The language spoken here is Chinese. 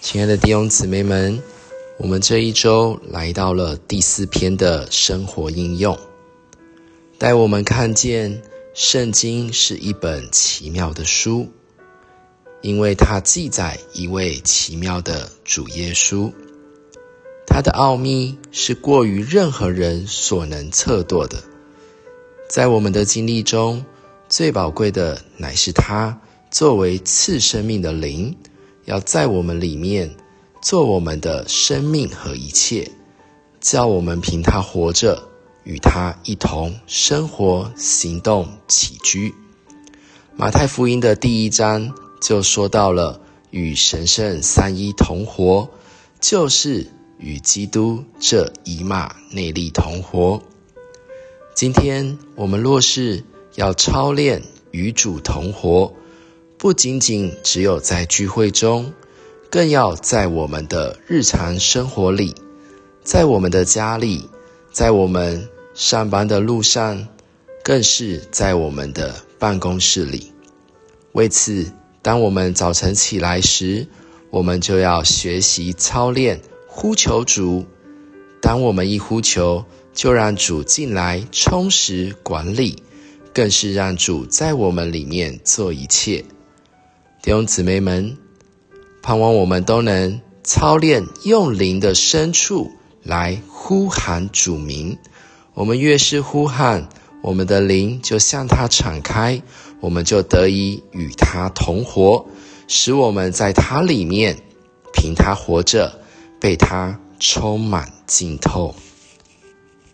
亲爱的弟兄姊妹们，我们这一周来到了第四篇的生活应用，带我们看见圣经是一本奇妙的书，因为它记载一位奇妙的主耶稣，它的奥秘是过于任何人所能测度的。在我们的经历中，最宝贵的乃是他作为次生命的灵。要在我们里面做我们的生命和一切，叫我们凭他活着，与他一同生活、行动、起居。马太福音的第一章就说到了与神圣三一同活，就是与基督这一马内力同活。今天我们若是要操练与主同活。不仅仅只有在聚会中，更要在我们的日常生活里，在我们的家里，在我们上班的路上，更是在我们的办公室里。为此，当我们早晨起来时，我们就要学习操练呼求主。当我们一呼求，就让主进来充实管理，更是让主在我们里面做一切。弟兄姊妹们，盼望我们都能操练用灵的深处来呼喊主名。我们越是呼喊，我们的灵就向他敞开，我们就得以与他同活，使我们在他里面凭他活着，被他充满浸透。